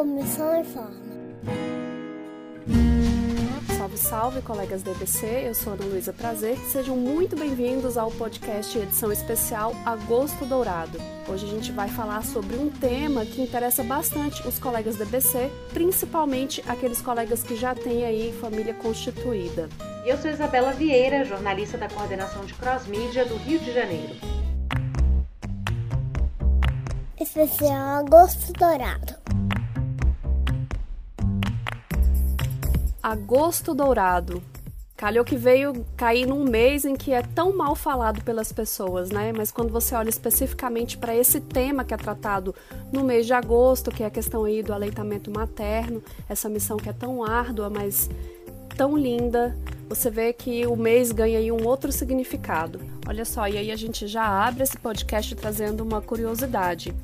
Comissão Informa. Salve, salve, colegas da EBC. Eu sou Ana Luísa Prazer. Sejam muito bem-vindos ao podcast edição especial Agosto Dourado. Hoje a gente vai falar sobre um tema que interessa bastante os colegas da EBC, principalmente aqueles colegas que já têm aí família constituída. Eu sou Isabela Vieira, jornalista da coordenação de Cross Mídia do Rio de Janeiro. Especial Agosto Dourado. Agosto Dourado. Calhou que veio cair num mês em que é tão mal falado pelas pessoas, né? Mas quando você olha especificamente para esse tema que é tratado no mês de agosto, que é a questão aí do aleitamento materno, essa missão que é tão árdua, mas tão linda, você vê que o mês ganha aí um outro significado. Olha só, e aí a gente já abre esse podcast trazendo uma curiosidade.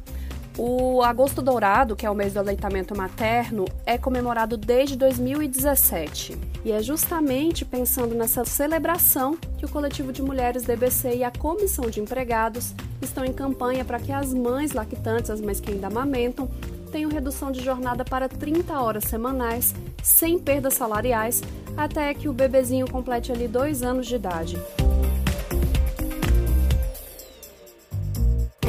O Agosto Dourado, que é o mês do aleitamento materno, é comemorado desde 2017. E é justamente pensando nessa celebração que o coletivo de mulheres DBC e a comissão de empregados estão em campanha para que as mães lactantes, as mães que ainda amamentam, tenham redução de jornada para 30 horas semanais, sem perdas salariais, até que o bebezinho complete ali dois anos de idade.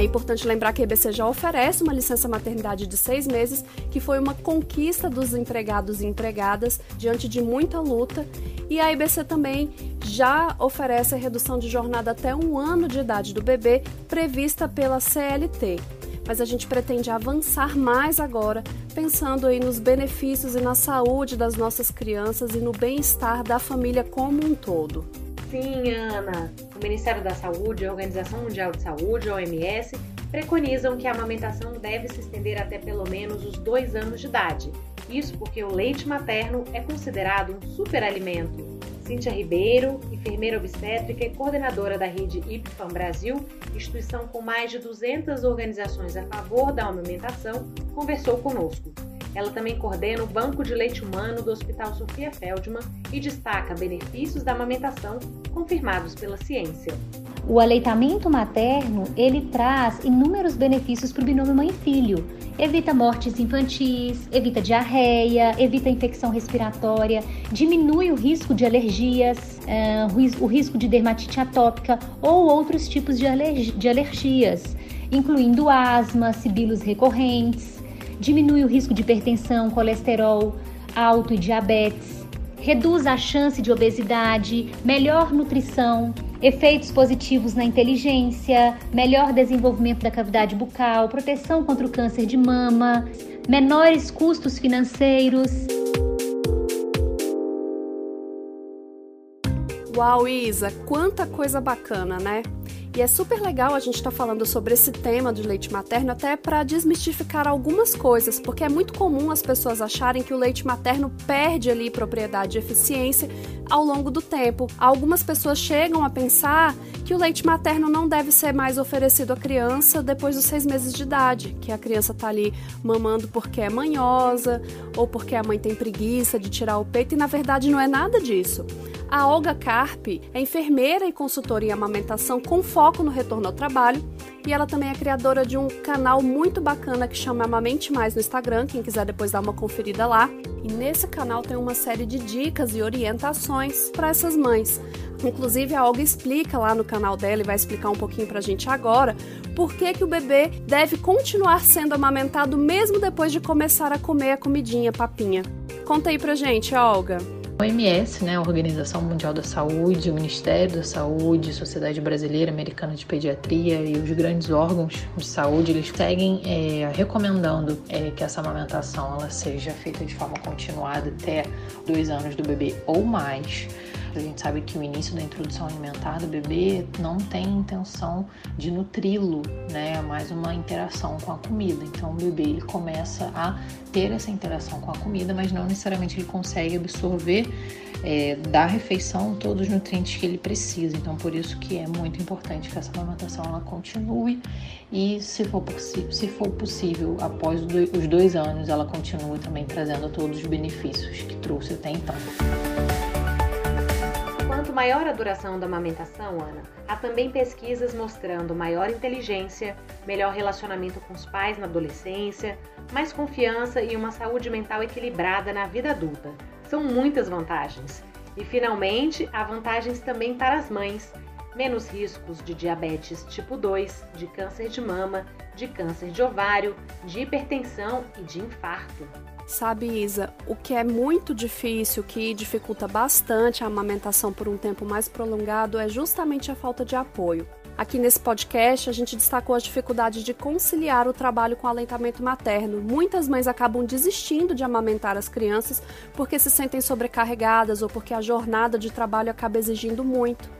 Importante lembrar que a EBC já oferece uma licença maternidade de seis meses, que foi uma conquista dos empregados e empregadas diante de muita luta. E a EBC também já oferece a redução de jornada até um ano de idade do bebê, prevista pela CLT. Mas a gente pretende avançar mais agora, pensando aí nos benefícios e na saúde das nossas crianças e no bem-estar da família como um todo. Sim, Ana. O Ministério da Saúde e a Organização Mundial de Saúde, OMS, preconizam que a amamentação deve se estender até pelo menos os dois anos de idade. Isso porque o leite materno é considerado um superalimento. Cíntia Ribeiro, enfermeira obstétrica e coordenadora da rede IPFAM Brasil, instituição com mais de 200 organizações a favor da amamentação, conversou conosco. Ela também coordena o Banco de Leite Humano do Hospital Sofia Feldman e destaca benefícios da amamentação confirmados pela ciência. O aleitamento materno, ele traz inúmeros benefícios para o binômio mãe-filho. Evita mortes infantis, evita diarreia, evita infecção respiratória, diminui o risco de alergias, uh, o risco de dermatite atópica ou outros tipos de, de alergias, incluindo asma, sibilos recorrentes diminui o risco de hipertensão, colesterol alto e diabetes, reduz a chance de obesidade, melhor nutrição, efeitos positivos na inteligência, melhor desenvolvimento da cavidade bucal, proteção contra o câncer de mama, menores custos financeiros. Uau, Isa, quanta coisa bacana, né? E é super legal a gente estar tá falando sobre esse tema do leite materno até para desmistificar algumas coisas, porque é muito comum as pessoas acharem que o leite materno perde ali propriedade e eficiência ao longo do tempo. Algumas pessoas chegam a pensar que o leite materno não deve ser mais oferecido à criança depois dos seis meses de idade, que a criança está ali mamando porque é manhosa ou porque a mãe tem preguiça de tirar o peito, e na verdade não é nada disso. A Olga Carpe é enfermeira e consultora em amamentação com foco no retorno ao trabalho e ela também é criadora de um canal muito bacana que chama Amamente Mais no Instagram, quem quiser depois dar uma conferida lá. E nesse canal tem uma série de dicas e orientações para essas mães. Inclusive a Olga explica lá no canal dela e vai explicar um pouquinho pra gente agora por que, que o bebê deve continuar sendo amamentado mesmo depois de começar a comer a comidinha, papinha. Conta aí pra gente, Olga. A OMS, né, a Organização Mundial da Saúde, o Ministério da Saúde, Sociedade Brasileira Americana de Pediatria e os grandes órgãos de saúde, eles seguem é, recomendando é, que essa amamentação ela seja feita de forma continuada até dois anos do bebê ou mais. A gente sabe que o início da introdução alimentar do bebê não tem intenção de nutri-lo, né? É mais uma interação com a comida. Então o bebê ele começa a ter essa interação com a comida, mas não necessariamente ele consegue absorver é, da refeição todos os nutrientes que ele precisa. Então, por isso que é muito importante que essa amamentação ela continue e, se for, se for possível, após os dois anos, ela continue também trazendo todos os benefícios que trouxe até então. Quanto maior a duração da amamentação, Ana, há também pesquisas mostrando maior inteligência, melhor relacionamento com os pais na adolescência, mais confiança e uma saúde mental equilibrada na vida adulta. São muitas vantagens. E finalmente, há vantagens também para as mães. Menos riscos de diabetes tipo 2, de câncer de mama, de câncer de ovário, de hipertensão e de infarto. Sabe, Isa, o que é muito difícil, que dificulta bastante a amamentação por um tempo mais prolongado, é justamente a falta de apoio. Aqui nesse podcast, a gente destacou as dificuldades de conciliar o trabalho com o aleitamento materno. Muitas mães acabam desistindo de amamentar as crianças porque se sentem sobrecarregadas ou porque a jornada de trabalho acaba exigindo muito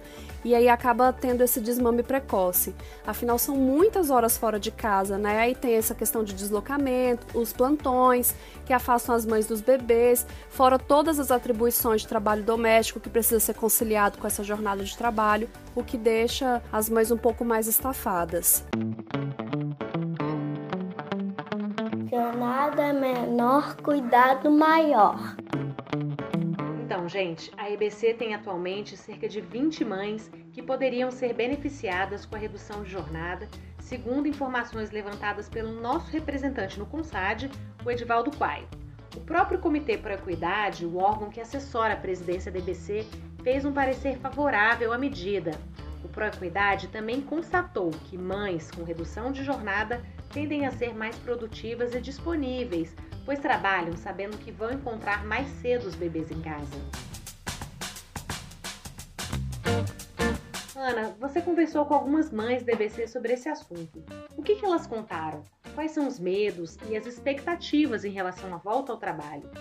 e aí acaba tendo esse desmame precoce. Afinal, são muitas horas fora de casa, né? Aí tem essa questão de deslocamento, os plantões que afastam as mães dos bebês, fora todas as atribuições de trabalho doméstico que precisa ser conciliado com essa jornada de trabalho, o que deixa as mães um pouco mais estafadas. Jornada menor, cuidado maior. Gente, a EBC tem atualmente cerca de 20 mães que poderiam ser beneficiadas com a redução de jornada, segundo informações levantadas pelo nosso representante no CONSAD, o Edivaldo Quaio. O próprio Comitê a Equidade, o órgão que assessora a presidência da EBC, fez um parecer favorável à medida. O Proequidade também constatou que mães com redução de jornada tendem a ser mais produtivas e disponíveis pois trabalham sabendo que vão encontrar mais cedo os bebês em casa. Ana, você conversou com algumas mães da EBC sobre esse assunto. O que, que elas contaram? Quais são os medos e as expectativas em relação à volta ao trabalho?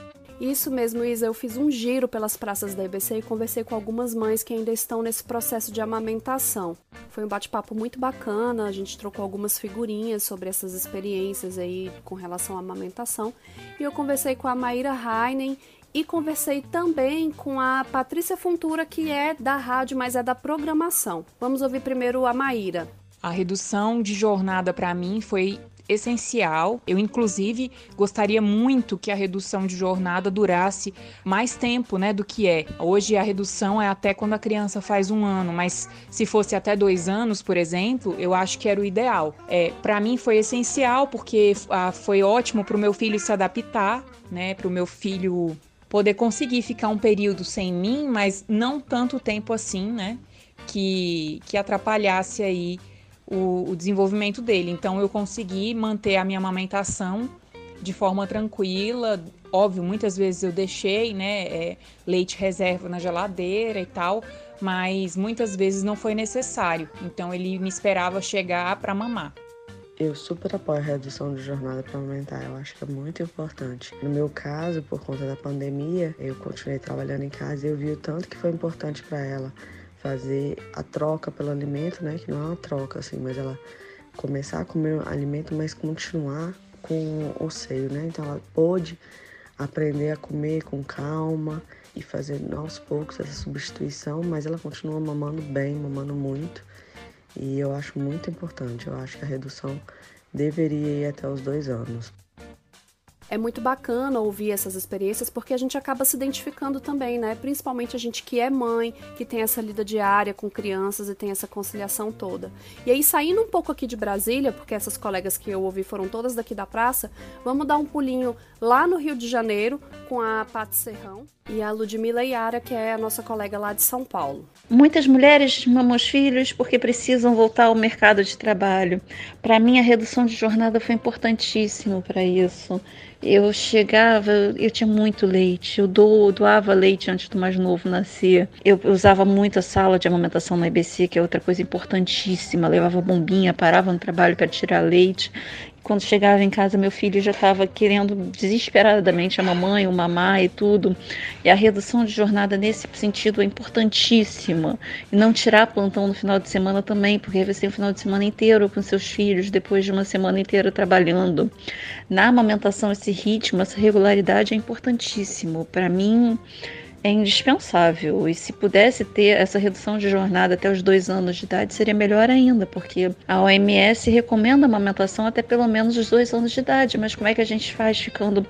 Isso mesmo, Isa. Eu fiz um giro pelas praças da EBC e conversei com algumas mães que ainda estão nesse processo de amamentação. Foi um bate-papo muito bacana, a gente trocou algumas figurinhas sobre essas experiências aí com relação à amamentação. E eu conversei com a Maíra Heinen e conversei também com a Patrícia Funtura, que é da rádio, mas é da programação. Vamos ouvir primeiro a Maíra. A redução de jornada para mim foi essencial. Eu, inclusive, gostaria muito que a redução de jornada durasse mais tempo né, do que é. Hoje a redução é até quando a criança faz um ano, mas se fosse até dois anos, por exemplo, eu acho que era o ideal. É, para mim foi essencial porque ah, foi ótimo para o meu filho se adaptar, né, para o meu filho poder conseguir ficar um período sem mim, mas não tanto tempo assim, né, que, que atrapalhasse aí o, o desenvolvimento dele. Então eu consegui manter a minha amamentação de forma tranquila. Óbvio, muitas vezes eu deixei, né, é, leite reserva na geladeira e tal, mas muitas vezes não foi necessário. Então ele me esperava chegar para mamar. Eu super apoio a redução de jornada para aumentar, eu acho que é muito importante. No meu caso, por conta da pandemia, eu continuei trabalhando em casa e eu vi o tanto que foi importante para ela fazer a troca pelo alimento, né? Que não é uma troca, assim, mas ela começar a comer alimento, mas continuar com o seio, né? Então ela pôde aprender a comer com calma e fazer aos poucos essa substituição, mas ela continua mamando bem, mamando muito. E eu acho muito importante, eu acho que a redução deveria ir até os dois anos é muito bacana ouvir essas experiências porque a gente acaba se identificando também, né? Principalmente a gente que é mãe, que tem essa lida diária com crianças e tem essa conciliação toda. E aí, saindo um pouco aqui de Brasília, porque essas colegas que eu ouvi foram todas daqui da praça, vamos dar um pulinho lá no Rio de Janeiro com a Paty Serrão e a Ludmila Iara, que é a nossa colega lá de São Paulo. Muitas mulheres mamam os filhos porque precisam voltar ao mercado de trabalho. Para mim, a redução de jornada foi importantíssimo para isso. Eu chegava, eu tinha muito leite, eu do, doava leite antes do mais novo nascer. Eu usava muito a sala de amamentação na IBC, que é outra coisa importantíssima. Levava bombinha, parava no trabalho para tirar leite. Quando chegava em casa, meu filho já estava querendo desesperadamente a mamãe, o mamá e tudo. E a redução de jornada nesse sentido é importantíssima. E não tirar plantão no final de semana também, porque você tem o final de semana inteiro com seus filhos, depois de uma semana inteira trabalhando. Na amamentação, esse ritmo, essa regularidade é importantíssimo. Para mim, é indispensável. E se pudesse ter essa redução de jornada até os dois anos de idade, seria melhor ainda, porque a OMS recomenda a amamentação até pelo menos os dois anos de idade. Mas como é que a gente faz ficando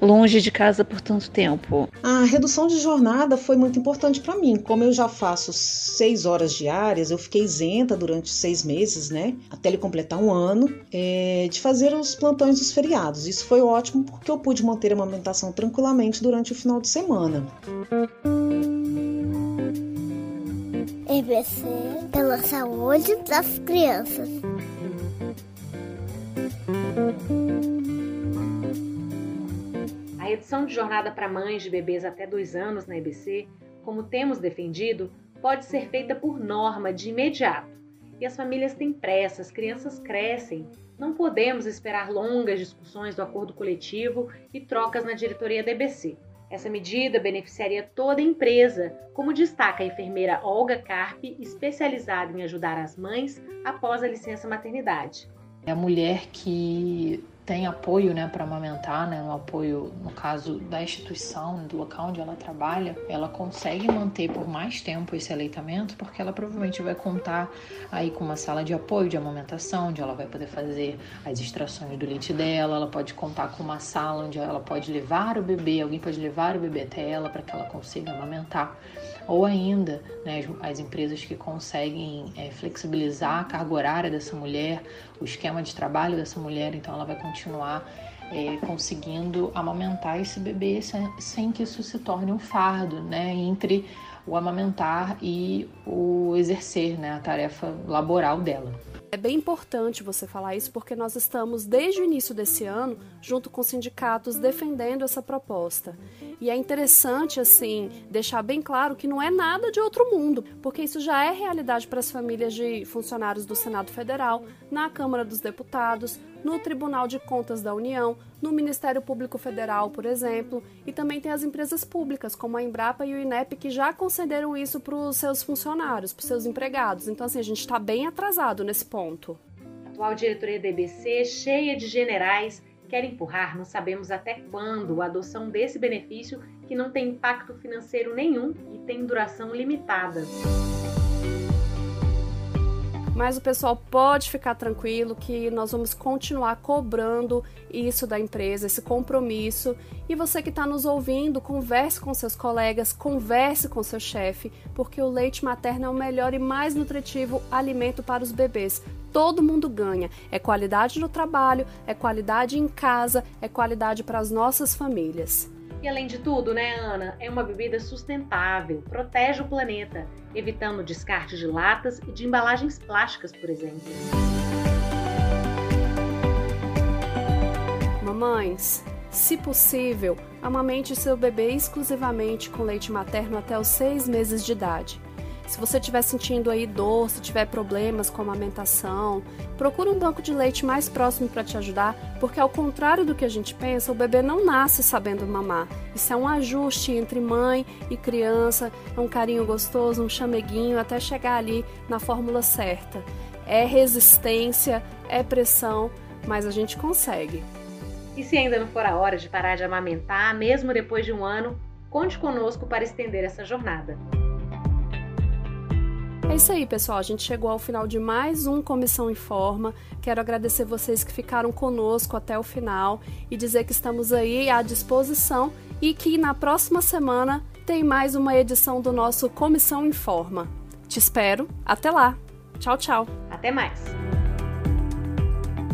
longe de casa por tanto tempo? A redução de jornada foi muito importante para mim. Como eu já faço seis horas diárias, eu fiquei isenta durante seis meses, né? Até ele completar um ano, é, de fazer os plantões dos feriados. Isso foi ótimo porque eu pude manter a amamentação tranquilamente durante o final de semana. EBC pela saúde das crianças. A redução de jornada para mães de bebês até dois anos na EBC, como temos defendido, pode ser feita por norma de imediato. E as famílias têm pressa, as crianças crescem. Não podemos esperar longas discussões do acordo coletivo e trocas na diretoria da EBC. Essa medida beneficiaria toda a empresa, como destaca a enfermeira Olga Carpe, especializada em ajudar as mães após a licença maternidade. É a mulher que tem apoio né, para amamentar, né, no apoio, no caso da instituição, do local onde ela trabalha, ela consegue manter por mais tempo esse aleitamento, porque ela provavelmente vai contar aí com uma sala de apoio de amamentação, onde ela vai poder fazer as extrações do leite dela, ela pode contar com uma sala onde ela pode levar o bebê, alguém pode levar o bebê até ela para que ela consiga amamentar. Ou ainda, né, as, as empresas que conseguem é, flexibilizar a carga horária dessa mulher, o esquema de trabalho dessa mulher, então ela vai continuar é, conseguindo amamentar esse bebê sem, sem, que isso se torne um fardo, né, entre o amamentar e o exercer, né, a tarefa laboral dela. É bem importante você falar isso porque nós estamos, desde o início desse ano, junto com sindicatos, defendendo essa proposta. E é interessante, assim, deixar bem claro que não é nada de outro mundo, porque isso já é realidade para as famílias de funcionários do Senado Federal, na Câmara dos Deputados, no Tribunal de Contas da União, no Ministério Público Federal, por exemplo, e também tem as empresas públicas, como a Embrapa e o INEP, que já concederam isso para os seus funcionários, para os seus empregados. Então, assim, a gente está bem atrasado nesse ponto. A atual diretoria da EBC, cheia de generais, quer empurrar, não sabemos até quando, a adoção desse benefício que não tem impacto financeiro nenhum e tem duração limitada. Mas o pessoal pode ficar tranquilo que nós vamos continuar cobrando isso da empresa, esse compromisso. E você que está nos ouvindo, converse com seus colegas, converse com seu chefe, porque o leite materno é o melhor e mais nutritivo alimento para os bebês. Todo mundo ganha. É qualidade no trabalho, é qualidade em casa, é qualidade para as nossas famílias. E além de tudo, né, Ana, é uma bebida sustentável, protege o planeta, evitando o descarte de latas e de embalagens plásticas, por exemplo. Mamães, se possível, amamente seu bebê exclusivamente com leite materno até os seis meses de idade. Se você estiver sentindo aí dor, se tiver problemas com a amamentação, procura um banco de leite mais próximo para te ajudar, porque ao contrário do que a gente pensa, o bebê não nasce sabendo mamar. Isso é um ajuste entre mãe e criança, é um carinho gostoso, um chameguinho até chegar ali na fórmula certa. É resistência, é pressão, mas a gente consegue. E se ainda não for a hora de parar de amamentar, mesmo depois de um ano, conte conosco para estender essa jornada. É isso aí, pessoal. A gente chegou ao final de mais um Comissão em Forma. Quero agradecer vocês que ficaram conosco até o final e dizer que estamos aí à disposição e que na próxima semana tem mais uma edição do nosso Comissão em Forma. Te espero. Até lá. Tchau, tchau. Até mais.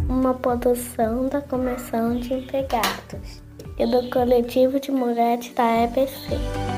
Uma produção da Comissão de Empregados e do Coletivo de Mulheres da EBC.